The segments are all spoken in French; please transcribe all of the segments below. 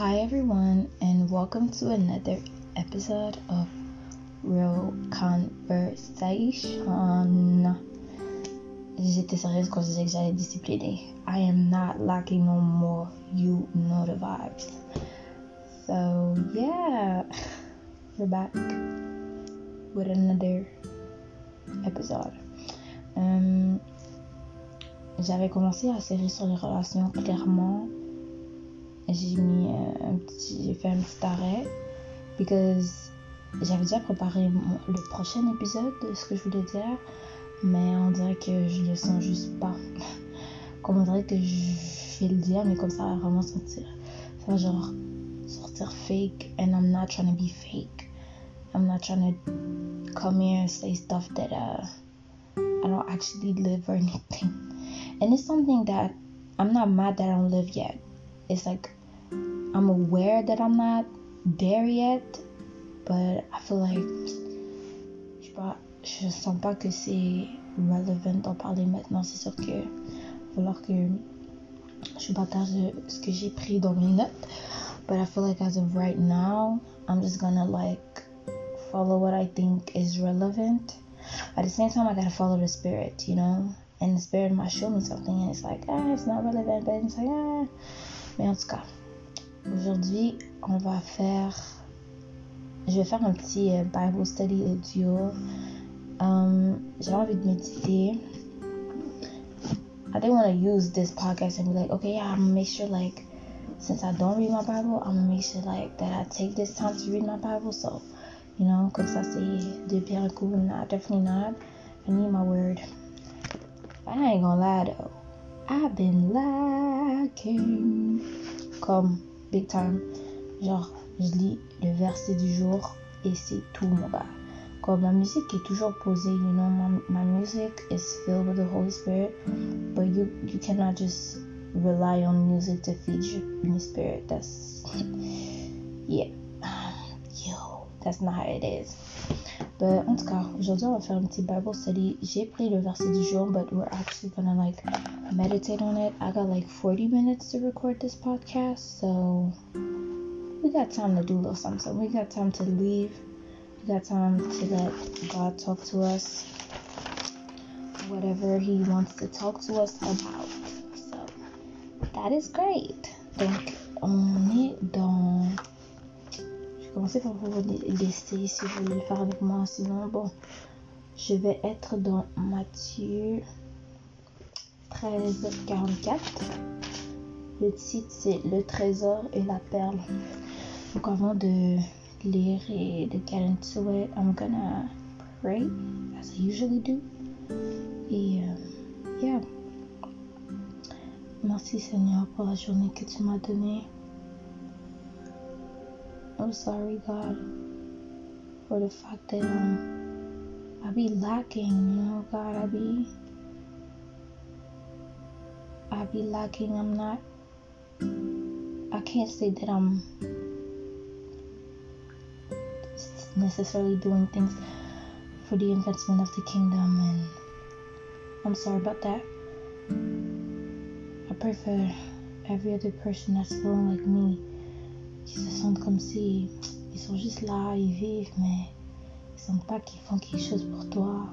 hi everyone, and welcome to another episode of Real Conversation. J'étais sérieuse quand je disais que j'allais discipliner. I am not lacking no more. You know the vibes. So, yeah, we're back with another episode. Um, J'avais commencé la série sur les relations clairement j'ai mis euh, un petit, j'ai fait un petit arrêt because j'avais déjà préparé le prochain épisode de ce que je voulais dire, mais on dirait que je le sens juste pas. Comme on dirait que je vais le dire, mais comme ça va vraiment sortir. Ça va genre sortir fake, and I'm not trying to be fake. I'm not trying to come here and say stuff that uh, I don't actually live or anything. And it's something that I'm not mad that I don't live yet. It's like I'm aware that I'm not there yet, but I feel like je pas, je sens pas que c'est relevant d'en parler maintenant. C'est sûr que falloir que je partage ce que j'ai pris dans mes notes. But I feel like as of right now, I'm just gonna like follow what I think is relevant. At the same time, I gotta follow the spirit, you know? And the spirit might show me something, and it's like, ah, it's not relevant, but it's like, ah. Mais en tout cas, Aujourd'hui, on va faire. Je vais faire un petit euh, Bible study audio. Um, J'ai envie de méditer. I didn't want to use this podcast and be like, okay, yeah, I'm gonna make sure, like, since I don't read my Bible, I'm gonna make sure, like, that I take this time to read my Bible. So, you know, comme ça, c'est de bien coup. Not, definitely not. I need my word. I ain't gonna lie, though. I've been lacking. Comme big time. Genre, je lis le verset du jour et c'est tout, mon gars. Comme ma musique est toujours posée, you know, my, my music is filled with the Holy Spirit, but you, you cannot just rely on music to feed your spirit. That's, yeah, yo, that's not how it is. But en tout cas, aujourd'hui, on va faire un petit Bible study. J'ai pris le verset du jour, but we're actually gonna like meditate on it. I got like 40 minutes to record this podcast, so we got time to do a little something. We got time to leave. We got time to let God talk to us. Whatever He wants to talk to us about. So that is great. Donc, on est dans vais commencer par vous laisser si vous voulez le faire avec moi. Sinon, bon, je vais être dans Matthieu 13, 44. Le titre, c'est Le trésor et la perle. Donc, avant de lire et de get into it, I'm gonna pray as I usually do. Et, euh, yeah. Merci Seigneur pour la journée que tu m'as donnée. I'm sorry, God, for the fact that um, I be lacking, you know, God, I be, I be lacking. I'm not, I can't say that I'm necessarily doing things for the advancement of the kingdom, and I'm sorry about that. I pray for every other person that's feeling like me qui se sentent comme si ils sont juste là, ils vivent, mais ils sentent pas qu'ils font quelque chose pour toi.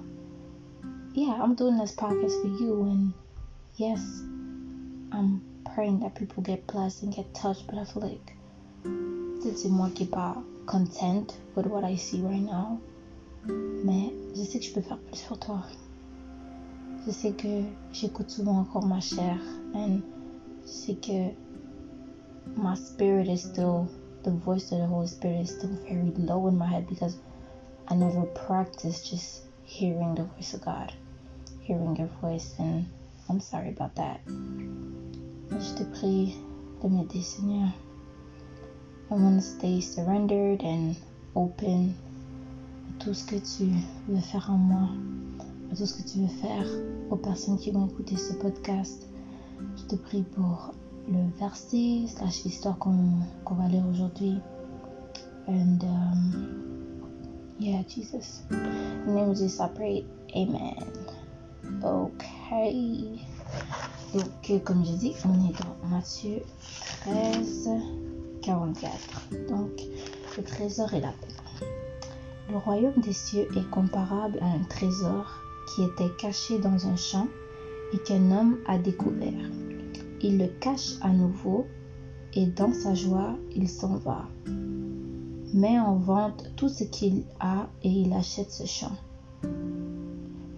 Yeah, I'm doing this podcast for you, and yes, I'm praying that people get blessed and get touched, but I feel like c'est moi qui pas content with what I see right now. Mais je sais que je peux faire plus pour toi. Je sais que j'écoute souvent encore ma chair, and je sais que my spirit is still the voice of the Holy Spirit is still very low in my head because I never practiced just hearing the voice of God, hearing your voice, and I'm sorry about that. Je te prie de m'aider, Seigneur. I want to stay surrendered and open à tout ce que tu veux faire en moi, à tout ce que tu veux faire aux personnes qui vont écouter ce podcast. Je te prie pour le verset slash l'histoire qu'on qu va lire aujourd'hui. And um, yeah, Jesus. Name of Jesus, I. Amen. Ok. Donc, comme j'ai dit, on est dans Matthieu 13, 44. Donc, le trésor et la paix. Le royaume des cieux est comparable à un trésor qui était caché dans un champ et qu'un homme a découvert. Il le cache à nouveau et dans sa joie, il s'en va. Met en vente tout ce qu'il a et il achète ce champ.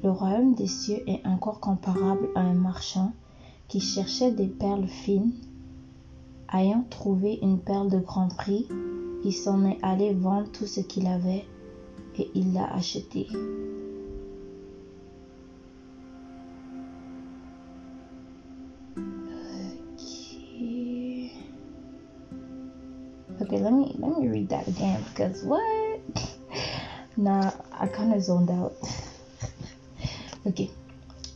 Le royaume des cieux est encore comparable à un marchand qui cherchait des perles fines. Ayant trouvé une perle de grand prix, il s'en est allé vendre tout ce qu'il avait et il l'a achetée. Let me let me read that again because what? nah, I kind of zoned out. ok.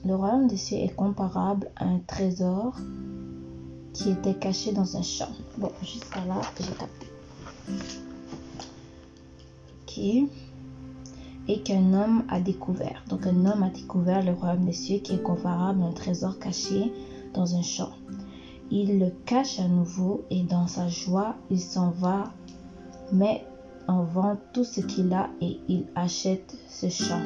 Le royaume des cieux est comparable à un trésor qui était caché dans un champ. Bon, jusqu'à là, j'ai capté. Ok. Et qu'un homme a découvert. Donc, un homme a découvert le royaume des cieux qui est comparable à un trésor caché dans un champ. Il le cache à nouveau et dans sa joie, il s'en va, met en vente tout ce qu'il a et il achète ce champ.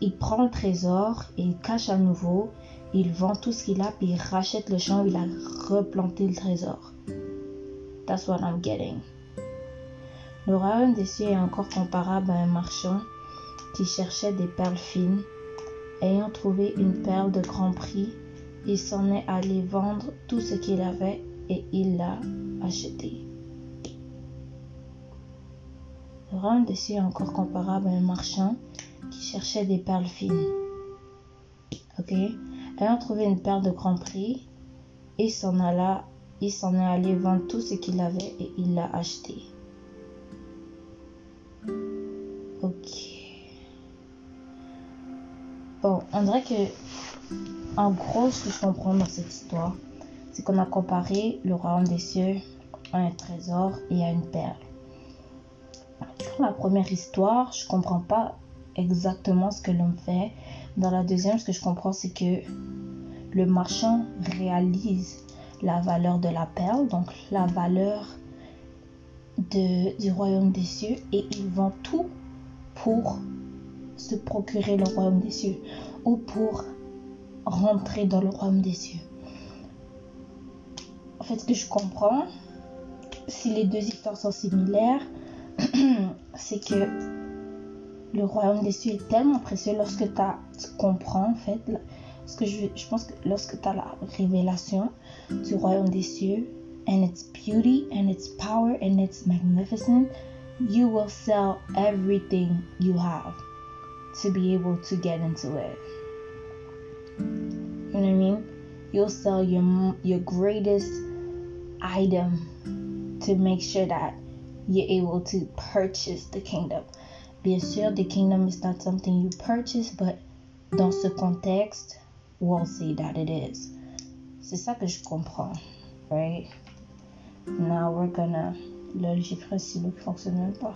il prend le trésor et il cache à nouveau. Il vend tout ce qu'il a, puis il rachète le champ il a replanté le trésor. That's what I'm getting. Le royaume des cieux est encore comparable à un marchand qui cherchait des perles fines. Ayant trouvé une perle de grand prix, il s'en est allé vendre tout ce qu'il avait et il l'a acheté. Le des cieux est encore comparable à un marchand qui cherchait des perles fines. Ok? Ayant trouvé une perle de grand prix, il s'en il s'en est allé vendre tout ce qu'il avait et il l'a acheté. Ok. Bon, on dirait que, en gros, ce que je comprends dans cette histoire, c'est qu'on a comparé le royaume des cieux à un trésor et à une perle. Dans la première histoire, je comprends pas exactement ce que l'homme fait. Dans la deuxième, ce que je comprends, c'est que le marchand réalise la valeur de la perle, donc la valeur du royaume des cieux, et il vend tout pour se procurer le royaume des cieux ou pour rentrer dans le royaume des cieux. En fait, ce que je comprends, si les deux histoires sont similaires, c'est que le royaume des cieux est tellement précieux lorsque tu comprends, en fait, parce que je, je pense que lorsque tu as la révélation du royaume des cieux, and its beauty, and its power, and its magnificence, you will sell everything you have to be able to get into it. You know what I mean? You'll sell your your greatest item to make sure that you're able to purchase the kingdom. Bien sûr, the kingdom is not something you purchase, but dans ce contexte, we'll see that it is. C'est ça que je comprends, right? Now we're gonna. Là, j'ai pris un fonctionne pas.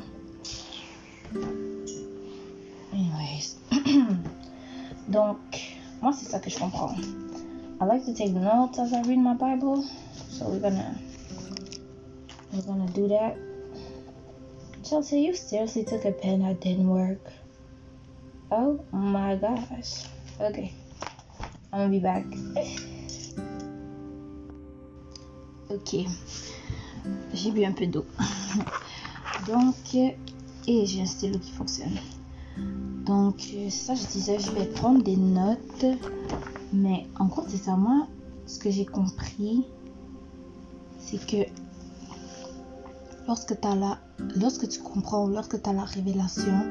Anyways. Donc, moi, c'est ça que je comprends. I like to take notes as I read my Bible. So we're gonna. We're gonna do that. Chelsea, you seriously took a pen that didn't work? Oh my gosh. Okay. I'm gonna be back. ok. J'ai bu un peu d'eau. Donc, et j'ai un stylo qui fonctionne. Donc, ça, je disais, je vais prendre des notes. Mais en gros, c'est ça, moi, ce que j'ai compris, c'est que lorsque, as la, lorsque tu comprends, lorsque tu as la révélation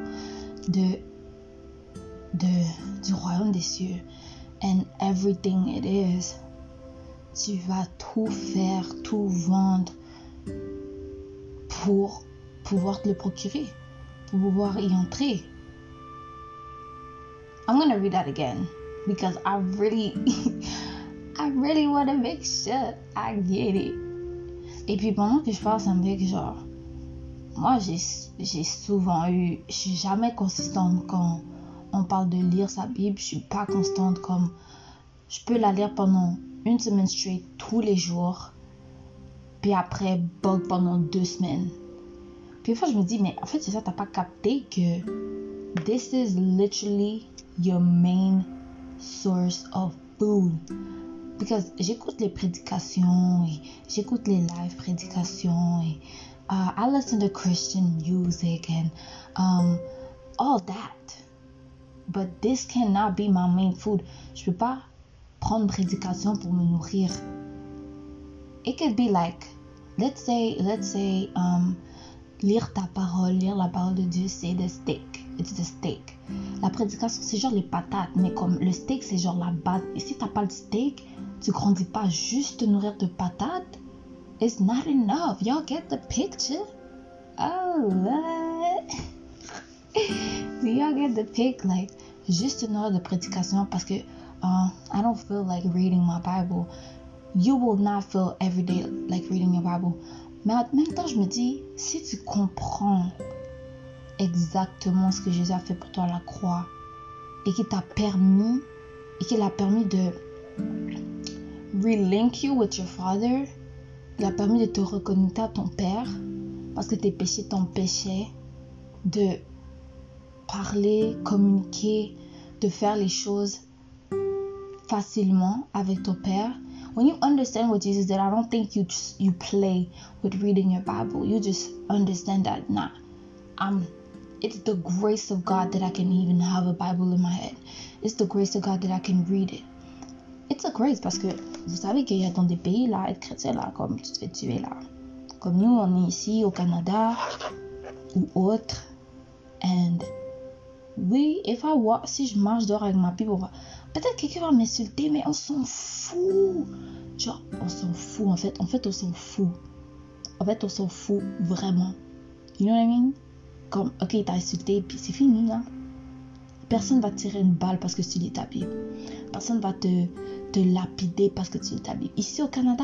de, de, du royaume des cieux, and everything it is, tu vas tout faire, tout vendre pour pouvoir te le procurer, pour pouvoir y entrer. I'm gonna read that again because I really, I really want to make sure I get it. Et puis pendant que je parle, ça me que genre, moi j'ai souvent eu, je suis jamais consistante quand on parle de lire sa Bible, je suis pas constante comme, je peux la lire pendant une semaine straight tous les jours, puis après bug pendant deux semaines. Puis une fois je me dis mais en fait c'est ça t'as pas capté que this is literally your main source of food. Because j'écoute les prédications et j'écoute les live prédications et uh, I listen to Christian music and um, all that. But this cannot be my main food. Je peux pas prendre prédication pour me nourrir. It could be like, let's say, let's say, um, lire ta parole, lire la parole de Dieu, c'est the steak. Steak. La prédication, c'est genre les patates, mais comme le steak, c'est genre la base. Et si t'as pas le steak, tu grandis pas juste te nourrir de patates. It's not enough. Y'all get the picture? Oh, what? Do y'all get the pic? Like, juste une heure de prédication parce que uh, I don't feel like reading my Bible. You will not feel every day like reading your Bible. Mais en même temps, je me dis, si tu comprends exactement ce que Jésus a fait pour toi à la croix et qui t'a permis et qu'il a permis de relink you with your father, il a permis de te reconnecter à ton père parce que tes péchés t'empêchaient de parler, communiquer, de faire les choses facilement avec ton père. When you understand what Jesus did, I don't think you just, you play with reading your Bible. You just understand that nah, I'm it's the grace of God that I can even have a Bible in my head. It's the grace of God that I can read it. It's a grace parce que vous savez qu'il y a dans des pays là, être chrétien là, comme tu te fais tuer là. Comme nous, on est ici au Canada ou autre. And oui, if I walk, si je marche dehors avec ma pipe, peut-être quelqu'un va m'insulter, mais on s'en fout. Genre, on s'en fout en fait. En fait, on s'en fout. En fait, on s'en fout vraiment. You know what I mean? Comme, ok, il t'a insulté, puis c'est fini là. Personne va tirer une balle parce que tu lis ta Bible. Personne va te, lapider parce que tu lis ta. Ici au Canada,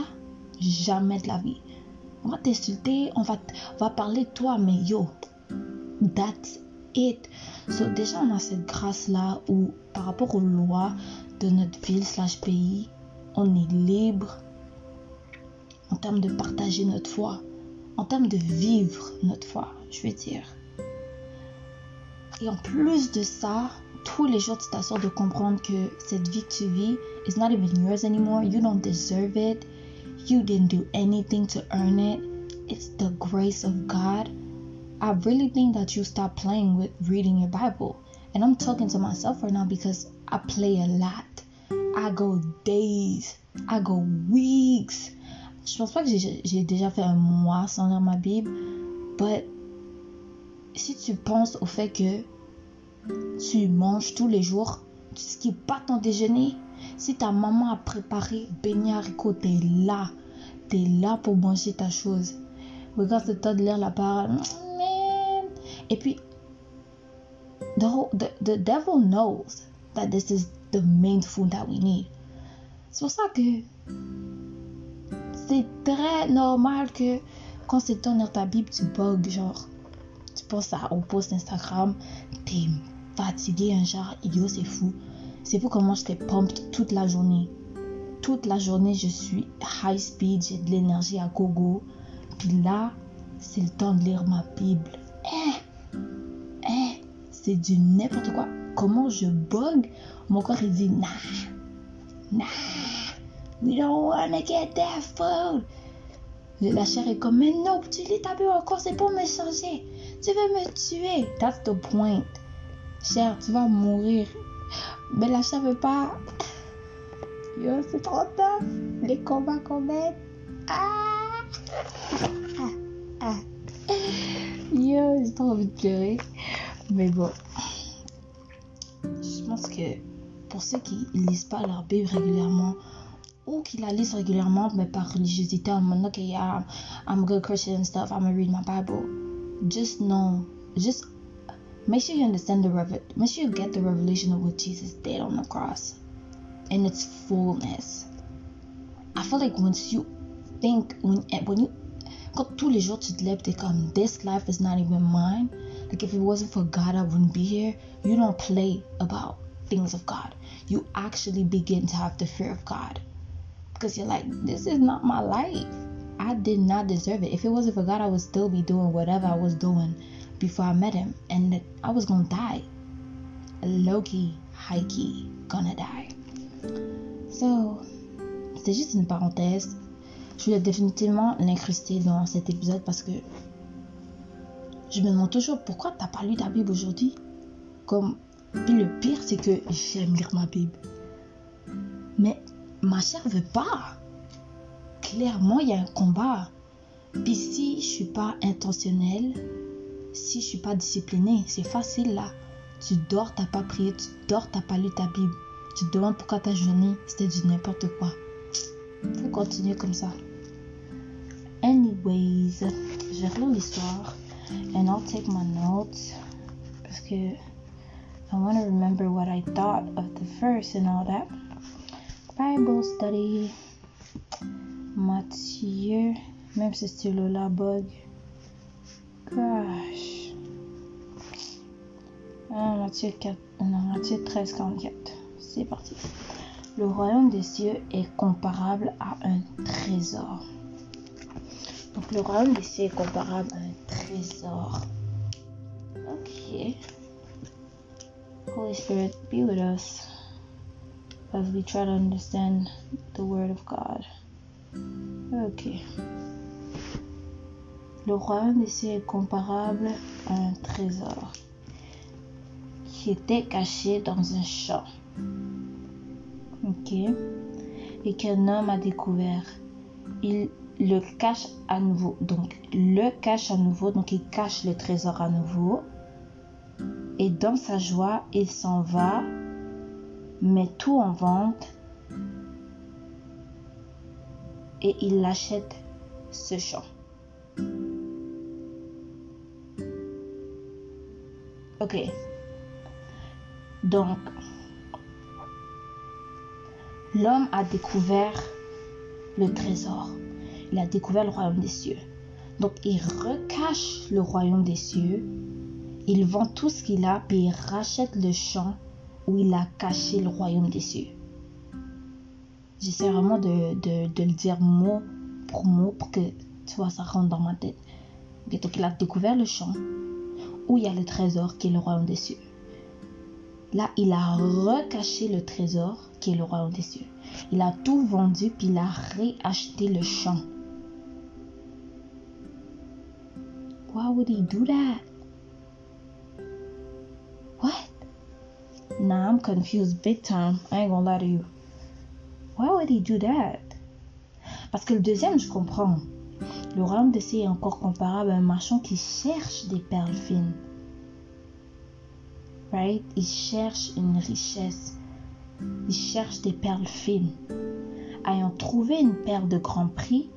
jamais de la vie. On va t'insulter, on va, on va parler de toi, mais yo, that's it. So, déjà, on a cette grâce-là où, par rapport aux lois de notre ville slash pays, on est libre en termes de partager notre foi, en termes de vivre notre foi, je veux dire. Et en plus de ça, tous les jours, tu t'assures de comprendre que cette vie que tu vis is not even yours anymore. You don't deserve it. You didn't do anything to earn it. It's the grace of God. I really think that you stop playing with reading your Bible. And I'm talking to myself right now because I play a lot. I go days. I go weeks. Je pense pas que j'ai déjà fait un mois sans lire ma Bible. But si tu penses au fait que tu manges tous les jours, tu skippes pas ton déjeuner, si ta maman a préparé beignet haricot, t'es là. T'es là pour manger ta chose. Regarde lire la parole. Et puis, the, whole, the, the devil knows that this is the main food that we need. C'est pour ça que c'est très normal que quand c'est ton lire ta Bible, tu bugs, genre, penses à, au post Instagram, t'es fatigué, un genre, idiot, c'est fou. C'est fou comment je t'ai pumped toute la journée. Toute la journée, je suis high speed, j'ai de l'énergie à gogo. Puis là, c'est le temps de lire ma Bible. Eh, eh, c'est du n'importe quoi. Comment je bug, mon corps il dit nah, nah, we don't wanna get that food. La chair est comme, mais non, tu lis ta encore, c'est pour me changer. Tu veux me tuer? That's the point. Cher, tu vas mourir. Mais la chair veut pas. Yo, c'est trop tough. Les combats qu'on met. Ah! Ah! Ah! Yo, j'ai trop envie de pleurer. Mais bon. Je pense que pour ceux qui lisent pas leur Bible régulièrement, ou qui la lisent régulièrement, mais par religiosité, en mode, ok, yeah, I'm a good Christian and stuff, I'm gonna read my Bible. Just know, just make sure you understand the revel, make sure you get the revelation of what Jesus did on the cross in its fullness. I feel like once you think, when, eh, when you, quand tous les jours tu te lèves, comme, this life is not even mine. Like if it wasn't for God, I wouldn't be here. You don't play about things of God. You actually begin to have the fear of God. because you're like, this is not my life. I did not deserve it. If it wasn't for God, I would still be doing whatever I was doing before I met Him, and I was gonna die. High key, gonna die. So, c'est juste une parenthèse. Je voulais définitivement l'incruster dans cet épisode parce que je me demande toujours pourquoi t'as pas lu ta Bible aujourd'hui? Comme, puis le pire, c'est que j'aime lire ma Bible. Mais ma chair veut pas. Clairement, il y a un combat. Puis si je suis pas intentionnelle, si je suis pas disciplinée, c'est facile là. Tu dors, t'as pas prié, tu dors, t'as pas lu ta Bible. Tu te demandes pourquoi ta journée, c'était du n'importe quoi. Faut continuer comme ça. Anyways, je relire l'histoire and I'll take my notes parce que I want to remember what I thought of the verse and all that. Bible study. Matthieu, même si la bug. Gosh. Ah, Matthieu 4, non, Matthieu 13, 44. C'est parti. Le royaume des cieux est comparable à un trésor. Donc le royaume des cieux est comparable à un trésor. Ok. Holy Spirit, be with us as we try to understand the Word of God. Ok. Le des cieux est comparable à un trésor qui était caché dans un champ. Ok. Et qu'un homme a découvert. Il le cache à nouveau. Donc, le cache à nouveau. Donc, il cache le trésor à nouveau. Et dans sa joie, il s'en va, met tout en vente et il achète ce champ. Ok. Donc, l'homme a découvert le trésor. Il a découvert le royaume des cieux. Donc, il recache le royaume des cieux. Il vend tout ce qu'il a, puis il rachète le champ où il a caché le royaume des cieux. J'essaie vraiment de, de, de, le dire mot pour mot pour que tu vois, ça rentre dans ma tête. donc, il a découvert le champ où il y a le trésor qui est le royaume des cieux. Là, il a recaché le trésor qui est le royaume des cieux. Il a tout vendu puis il a réacheté le champ. Why would he do that? What? Nah, I'm confused big time. I ain't gonna lie to you. Why would he do that? Parce que le deuxième, je comprends. Le royaume des cieux est encore comparable à un marchand qui cherche des perles fines. Right? Il cherche une richesse. Il cherche des perles fines. Ayant trouvé une perle de grand prix,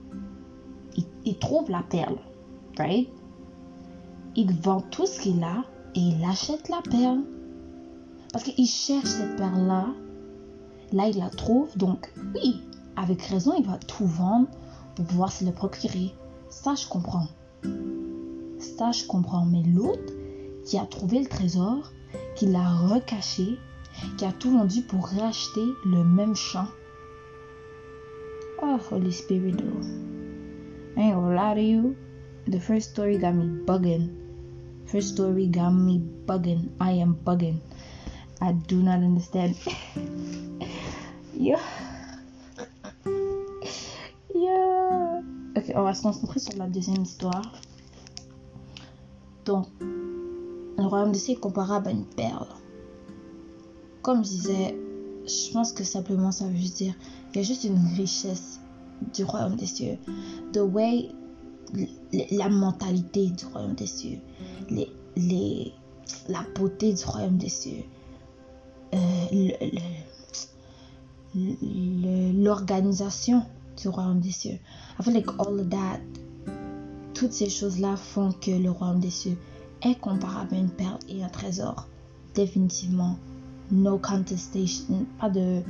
il, il trouve la perle. Right? Il vend tout ce qu'il a et il achète la perle. Parce qu'il cherche cette perle-là. Là, il la trouve. Donc, oui, avec raison, il va tout vendre pour pouvoir se le procurer. Ça, je comprends. Ça, je comprends. Mais l'autre qui a trouvé le trésor, qui l'a recaché, qui a tout vendu pour racheter le même champ. Oh, Holy Spirit. I ain't gonna you. The first story got me bugging. First story got me bugging. I am bugging. I do not understand. yeah. Yeah. Ok, on va se concentrer sur la deuxième histoire. Donc, le royaume des cieux est comparable à une perle. Comme je disais, je pense que simplement ça veut juste dire il y a juste une richesse du royaume des cieux. The way, la mentalité du royaume des cieux, les, les, la beauté du royaume des cieux, l'organisation du royaume des cieux. I feel like all of that, toutes ces choses-là font que le royaume des cieux est comparable à une perle et un trésor. Définitivement, no contestation, pas de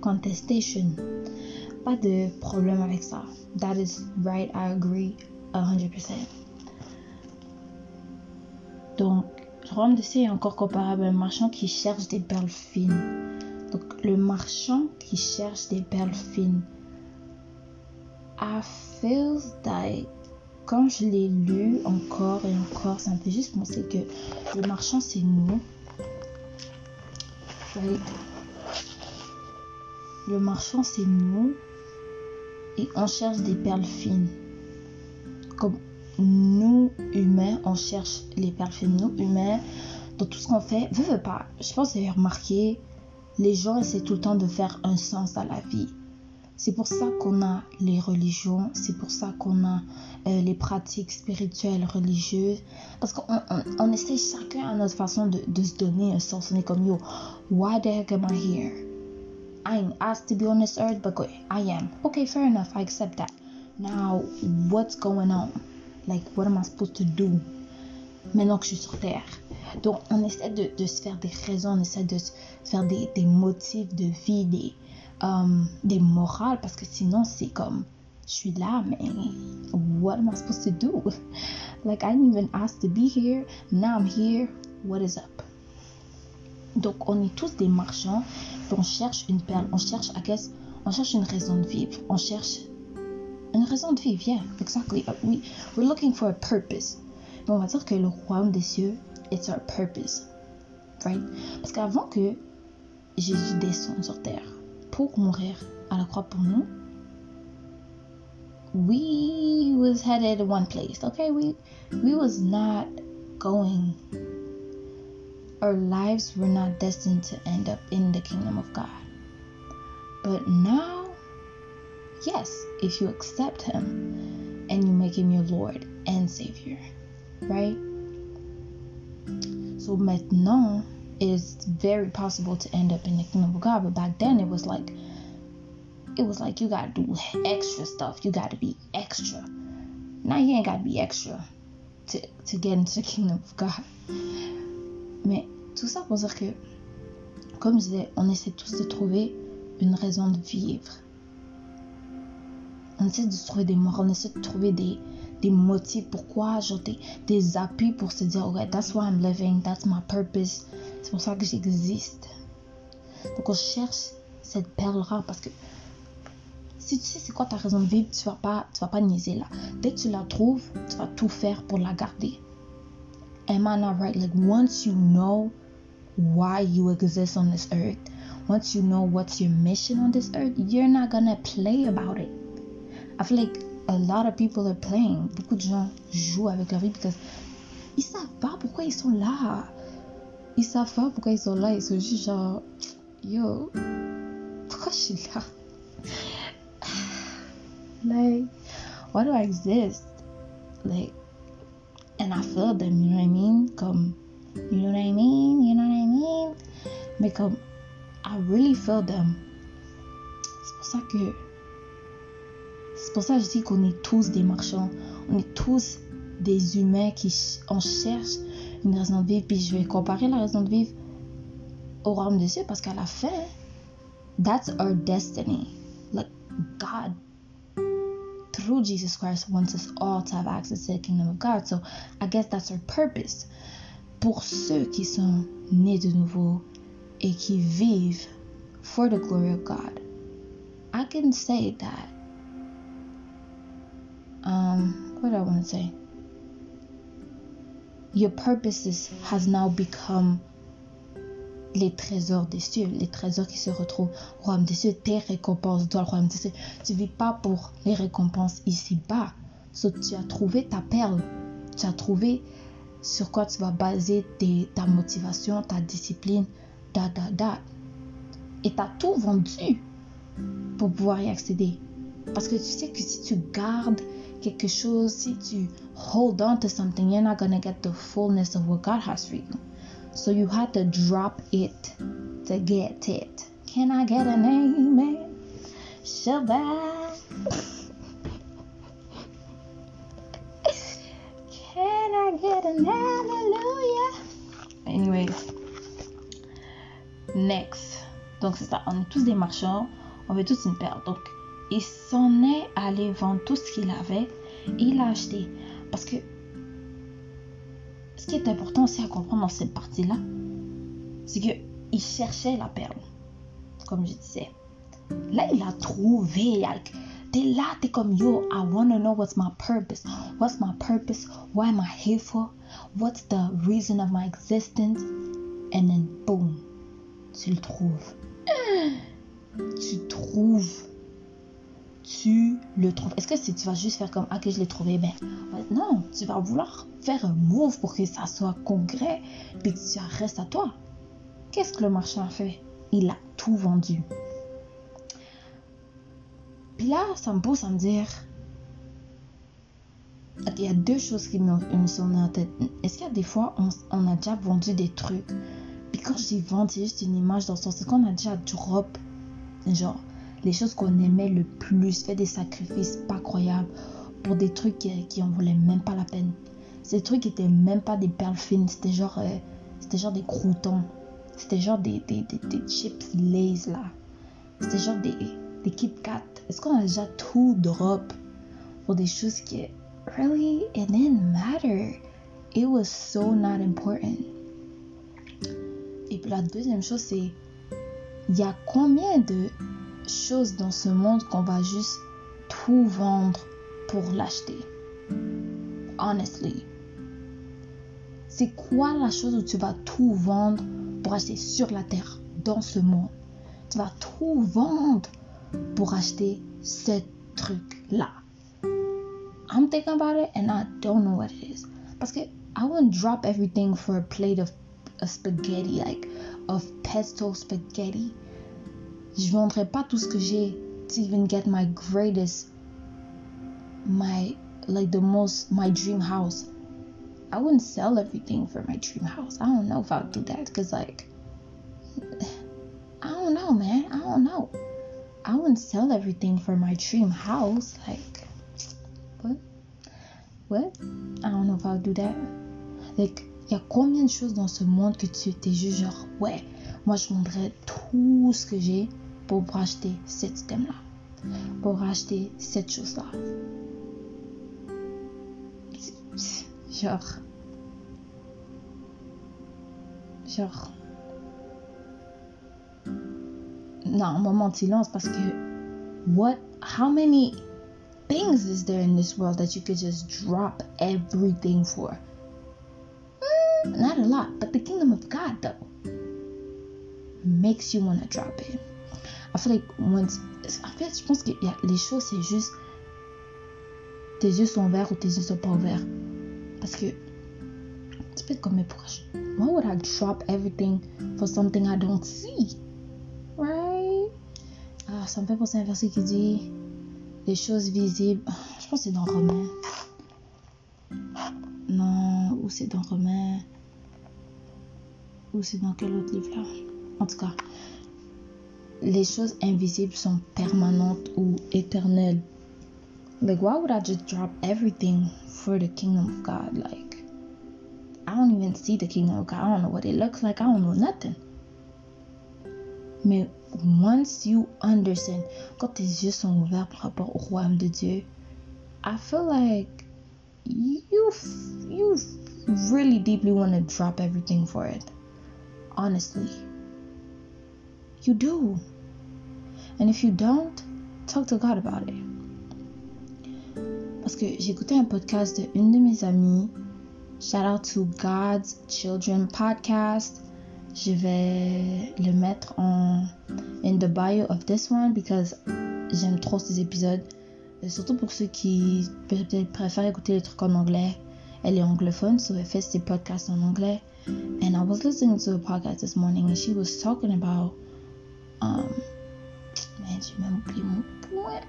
contestation, pas de problème avec ça. That is right, I agree 100%. Donc, des cieux est encore comparable à un marchand qui cherche des perles fines. Donc, le marchand qui cherche des perles fines, I feel that quand je l'ai lu encore et encore, ça me fait juste penser que le marchand c'est nous. Le marchand c'est nous et on cherche des perles fines. Nous humains, on cherche les fines. Nous humains, dans tout ce qu'on fait, veux, veux pas. Je pense que vous avez remarqué, les gens essaient tout le temps de faire un sens à la vie. C'est pour ça qu'on a les religions, c'est pour ça qu'on a euh, les pratiques spirituelles, religieuses. Parce qu'on on, essaie chacun à notre façon de, de, se donner un sens. On est comme yo, why the heck am I here? I ain't asked to be on this earth, but I am. Okay, fair enough, I accept that. Now, what's going on? Like, what am I supposed to do? Maintenant que je suis sur Terre? Donc, on essaie de, se faire des raisons, on essaie de se faire des, des motifs de vie, des, um, des morales, parce que sinon, c'est comme, je suis là, mais what am I supposed to do? Like, I didn't even ask to be here, now I'm here, what is up? Donc, on est tous des marchands, on cherche une perle, on cherche, I guess, on cherche une raison de vivre, on cherche une raison de vivre, yeah, exactly. We, we're looking for a purpose. Mais on va dire que le royaume des cieux, it's our purpose, right? Parce qu'avant que Jésus descende sur terre pour mourir à la croix pour nous, we was headed one place, okay? We we was not going. Our lives were not destined to end up in the kingdom of God. But now, yes, if you accept Him and you make Him your Lord and Savior, right? So maintenant, it's very possible to end up in the kingdom of God. But back then, it was like, it was like you gotta do extra stuff. You gotta be extra. Now you ain't gotta be extra to, to get into the kingdom of God. Mais tout ça pour dire que, comme je disais, on essaie tous de trouver une raison de vivre. On essaie de se trouver des morts, on essaie de trouver des, des motifs pourquoi, des, des appuis pour se dire, ouais, that's why I'm living, that's my purpose. C'est pour ça que j'existe. Donc on cherche cette perle rare parce que si tu sais c'est quoi ta raison de vivre, tu vas pas, tu vas pas niaiser là. Dès que tu la trouves, tu vas tout faire pour la garder. Am I not right? Like once you know why you exist on this earth, once you know what's your mission on this earth, you're not gonna play about it. I feel like a lot of people are playing. Beaucoup de gens jouent avec leur vie parce ils savent pas pourquoi ils sont là. Ils savent pas pourquoi ils sont là. Ils sont juste genre, yo, pourquoi je suis là? like, why do I exist? Like, and I feel them, you know what I mean? Comme, you know what I mean? You know what I mean? Mais comme, I really feel them. C'est pour ça que, pour ça que je dis qu'on est tous des marchands. On est tous des humains qui, on cherche une raison de vivre. Puis je vais comparer la raison de vivre au royaume des cieux parce qu'à la fin, that's our destiny. Like, God through Jesus Christ wants us all to have access to the kingdom of God. So I guess that's our purpose. Pour ceux qui sont nés de nouveau et qui vivent for the glory of God, I can say that. Um, what I want to say? Your purposes has now become les trésors des cieux, les trésors qui se retrouvent au royaume des cieux, tes récompenses dans le royaume des cieux. Tu vis pas pour les récompenses ici-bas. So, tu as trouvé ta perle. Tu as trouvé sur quoi tu vas baser ta motivation, ta discipline, da da da. Et tu as tout vendu pour pouvoir y accéder. Parce que tu sais que si tu gardes quelque chose, si tu hold on to something, you're not gonna get the fullness of what God has for you. So you had to drop it to get it. Can I get an amen? Shabbat. Can I get an hallelujah? Anyways. Next. Donc c'est ça. On est tous des marchands. On veut tous une paire. Donc il s'en est allé vendre tout ce qu'il avait. Il a acheté. Parce que ce qui est important aussi à comprendre dans cette partie-là, c'est qu'il cherchait la perle, comme je disais. Là, il a trouvé. t'es là, t'es comme yo, I wanna know what's my purpose. What's my purpose? Why am I here for? What's the reason of my existence? And then boom, tu le trouves. Tu trouves. Tu le trouves. Est-ce que si tu vas juste faire comme ah que je l'ai trouvé, ben non, tu vas vouloir faire un move pour que ça soit concret, puis que ça reste à toi. Qu'est-ce que le marchand a fait? Il a tout vendu. Puis là, ça me pousse à me dire, il y a deux choses qui me, sont en tête. Est-ce qu'il y a des fois, on, a déjà vendu des trucs, puis quand je dis vendre, c'est juste une image dans le sens, qu'on a déjà drop, genre, les choses qu'on aimait le plus, fait des sacrifices pas croyables pour des trucs qui, en voulaient même pas la peine. Ces trucs qui étaient même pas des perles fines, c'était genre, euh, c'était genre des croutons, c'était genre des, chips lays là, c'était genre des, des Kit Kat. Est-ce qu'on a déjà tout drop pour des choses qui, really, it didn't matter. It was so not important. Et puis la deuxième chose, c'est il y a combien de choses dans ce monde qu'on va juste tout vendre pour l'acheter? Honestly. C'est quoi la chose où tu vas tout vendre pour acheter sur la terre, dans ce monde? Tu vas tout vendre pour acheter ce truc-là. I'm thinking about it and I don't know what it is. Parce que I wouldn't drop everything for a plate of, of spaghetti, like of pesto spaghetti. Je vendrais pas tout ce que j'ai to even get my greatest, my like the most, my dream house. I wouldn't sell everything for my dream house. I don't know if I'll do that because like I don't know, man. I don't know. I wouldn't sell everything for my dream house. Like, what? What? I don't know if I'll do that. Like, y a combien de choses dans ce monde que tu t'es juste genre, ouais, moi je vendrais tout ce que j'ai pour acheter cet item-là, pour acheter cette chose-là. Genre, genre, non, un moment de silence parce que what how many things is there in this world that you could just drop everything for? Mm, not a lot, but the kingdom of God though makes you want to drop it. En fait, je pense que les choses c'est juste tes yeux sont ouverts ou tes yeux sont pas ouverts parce que tu peux être comme mais pourquoi why would I drop everything for something I don't see? Right? Ah, ça me fait penser à un verset qui dit les choses visibles. Je pense que c'est dans Romain. Non, ou c'est dans Romain. Ou c'est dans quel autre livre là? En tout cas, les choses invisibles sont permanentes ou éternelles. Like, why would I just drop everything for the kingdom of God? Like, I don't even see the kingdom of God. I don't know what it looks like. I don't know nothing. Mais once you understand, quand tes yeux sont ouverts par rapport au royaume de Dieu, I feel like you you really deeply want to drop everything for it. Honestly. You do. And if you don't, talk to God about it. Parce que écouté un podcast de une de mes amies. Shout out to God's Children podcast. Je vais le mettre en in the bio of this one because j'aime trop ces épisodes. Et surtout pour ceux qui préfèrent écouter les trucs en anglais. Elle est anglophone, so elle fait ses podcasts en anglais. And I was listening to a podcast this morning and she was talking about um man, j'ai même oublié mon point.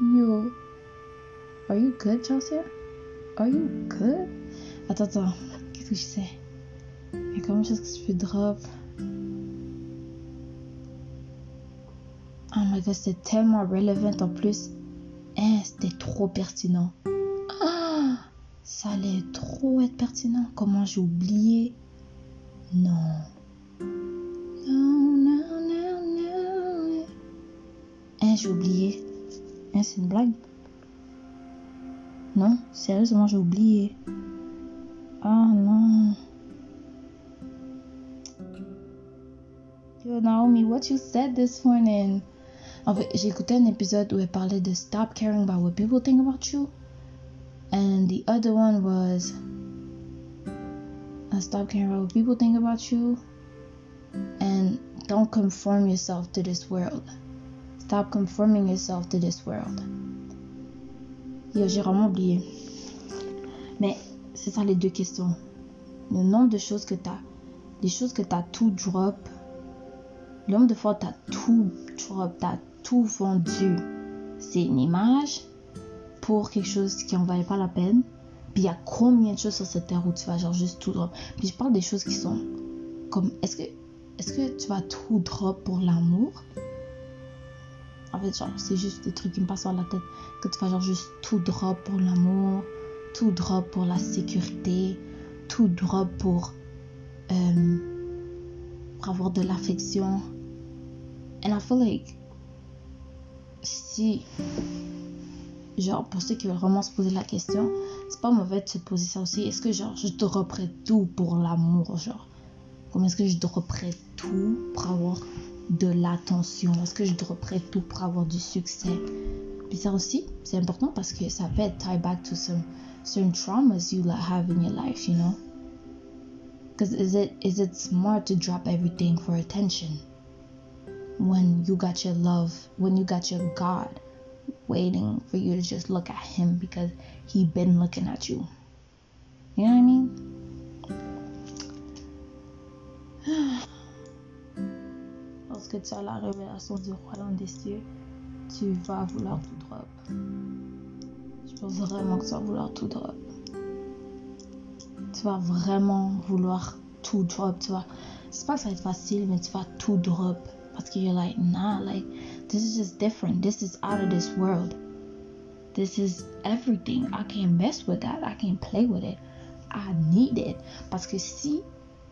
Yo. Are you good, Chelsea? Are you good? Attends, attends. Qu'est-ce que je sais? Il y a comme chose que je peux drop? Oh my god, c'était tellement relevant en plus. Hein, c'était trop pertinent. Ah, ça allait trop être pertinent. Comment j'ai oublié? Non, Hein, j'ai oublié. Hein, c'est une blague? Non, sérieusement, j'ai oublié. Ah non. Yo, Naomi, what you said this morning? En fait, écouté un épisode où elle parlait de stop caring about what people think about you. And the other one was uh, stop caring about what people think about you. And don't conform yourself to this world. Stop conforming yourself to this world. J'ai vraiment oublié. Mais c'est ça les deux questions. Le nombre de choses que t'as. Les choses que t'as tout drop. Le nombre de fois t'as tout drop, t'as tout vendu. C'est une image pour quelque chose qui en valait pas la peine. Puis il y a combien de choses sur cette terre où tu vas genre juste tout drop? Puis je parle des choses qui sont comme est-ce que est-ce que tu vas tout drop pour l'amour? En fait, genre, c'est juste des trucs qui me passent par la tête. Que tu vas genre juste tout drop pour l'amour, tout drop pour la sécurité, tout drop pour, euh, pour avoir de l'affection. And I feel like si, genre, pour ceux qui veulent vraiment se poser la question, c'est pas mauvais de se poser ça aussi. Est-ce que genre, je dropperais tout pour l'amour, genre? Comment est-ce que je dropperais tout pour avoir de l'attention Est-ce que je dropperais tout pour avoir du succès Puis ça aussi, c'est important parce que ça peut être tie back to some certain traumas you have in your life, you know? Because is it is it smart to drop everything for attention when you got your love, when you got your God waiting for you to just look at Him because He been looking at you? You know what I mean? Lorsque tu as la révélation du royaume des cieux, tu vas vouloir tout drop. Je pense vraiment que tu vas vouloir tout drop. Tu vas vraiment vouloir tout drop. Tu vas, c'est pas que ça va être facile, mais tu vas tout drop. Parce que you're like, nah, like, this is just different. This is out of this world. This is everything. I can't mess with that. I can't play with it. I need it. Parce que si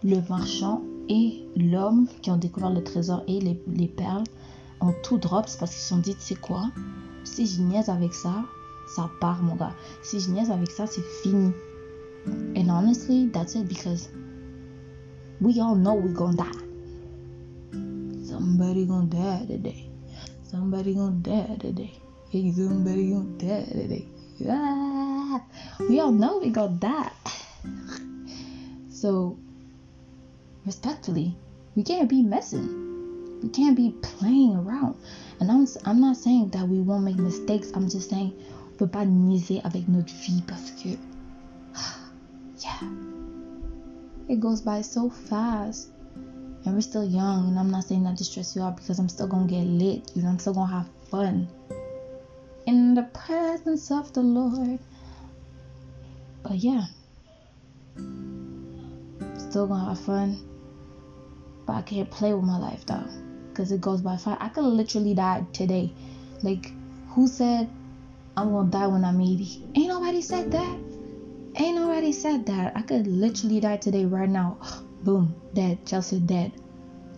le marchand et l'homme qui ont découvert le trésor et les, les perles ont tout drop, parce qu'ils se sont dit, tu sais quoi, si je niaise avec ça, ça part, mon gars. Si je niaise avec ça, c'est fini. And honestly, that's it because we all know we're gonna die. Somebody gonna die today. Somebody gonna die today. Hey, somebody gonna die today. Ah, we all know we gonna die. So, respectfully, we can't be messing. We can't be playing around. And I'm, I'm not saying that we won't make mistakes. I'm just saying, peut pas niaiser avec notre vie parce que, yeah, it goes by so fast. And we're still young. And I'm not saying that to stress you out because I'm still gonna get lit. You know, I'm still gonna have fun. In the presence of the Lord. But yeah, still gonna have fun. But I can't play with my life though. Because it goes by fast. I could literally die today. Like, who said I'm gonna die when I'm 80? Ain't nobody said that. Ain't nobody said that. I could literally die today, right now. Boom, dead. Chelsea dead.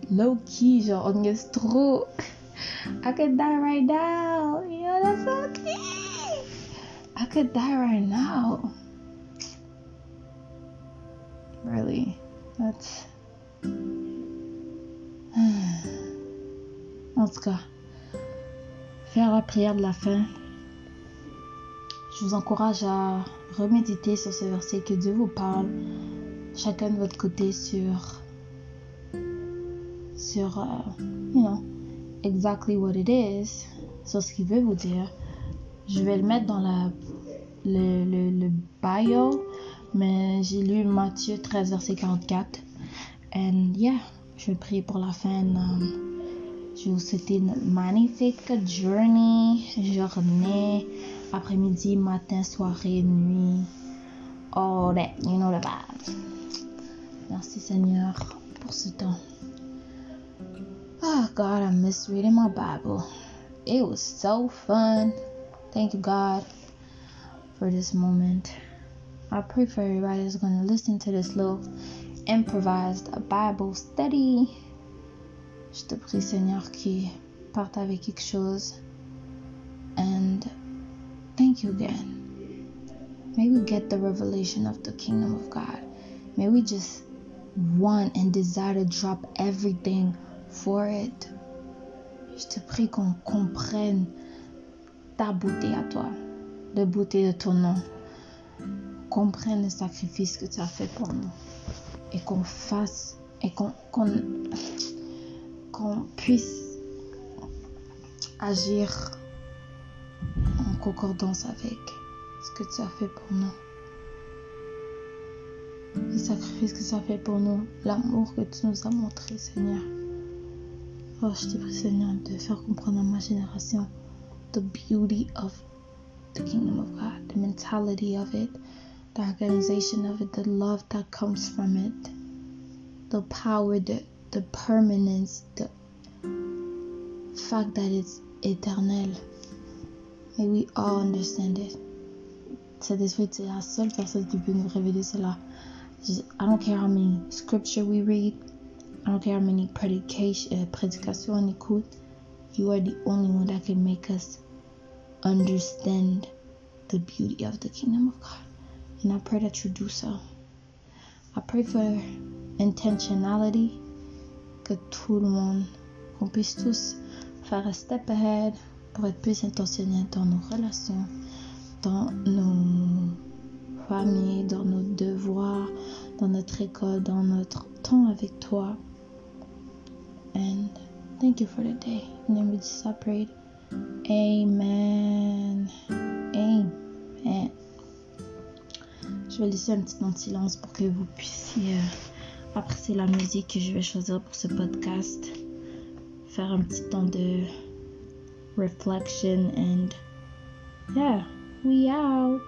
Low key, genre, on est trop. I could die right now. Yo, that's okay. I could die right now. Really, that's. En tout cas, faire la prière de la fin. Je vous encourage à reméditer sur ce verset que Dieu vous parle, chacun de votre côté sur, sur, uh, you know, exactly what it is, sur ce qu'il veut vous dire. Je vais le mettre dans la, le, le, bio, mais j'ai lu Matthieu 13, verset 44. And yeah, je vais prier pour la fin. Um, je vous souhaiter une magnifique journey, journée, après-midi, matin, soirée, nuit. Oh, All that, you know the vibes. Merci Seigneur pour ce temps. Oh God, I miss reading my Bible. It was so fun. Thank you, God, for this moment. I pray for everybody that's going to listen to this little improvised Bible study. Je te prie, Seigneur, qui parte avec quelque chose. And thank you again. May we get the revelation of the kingdom of God. May we just want and desire to drop everything for it. Je te prie qu'on comprenne ta beauté à toi, la beauté de ton nom. Comprenne le sacrifice que tu as fait pour nous. Et qu'on fasse, et qu'on qu'on puisse agir en concordance avec ce que tu as fait pour nous. Le sacrifice que tu as fait pour nous, l'amour que tu nous as montré, Seigneur. Oh, je te prie, Seigneur, de faire comprendre à ma génération the beauty of the kingdom of God, the mentality of it, the organization of it, the love that comes from it, the power, the, the permanence, the fact that it's eternal. May we all understand it. Saint-Esprit, c'est la seule personne qui peut nous révéler cela. I don't care how many scripture we read. I don't care how many predication, uh, prédications on écoute. You are the only one that can make us understand the beauty of the kingdom of God. And I pray that you do so. I pray for intentionality, que tout le monde, qu'on puisse tous faire un step ahead pour être plus intentionnel dans nos relations, dans nos familles, dans nos devoirs, dans notre école, dans notre temps avec toi. And thank you for the day. And then we just pray. Amen. Amen. Je vais laisser un petit temps de silence pour que vous puissiez euh, apprécier la musique que je vais choisir pour ce podcast. Faire un petit temps de reflection and yeah, we out.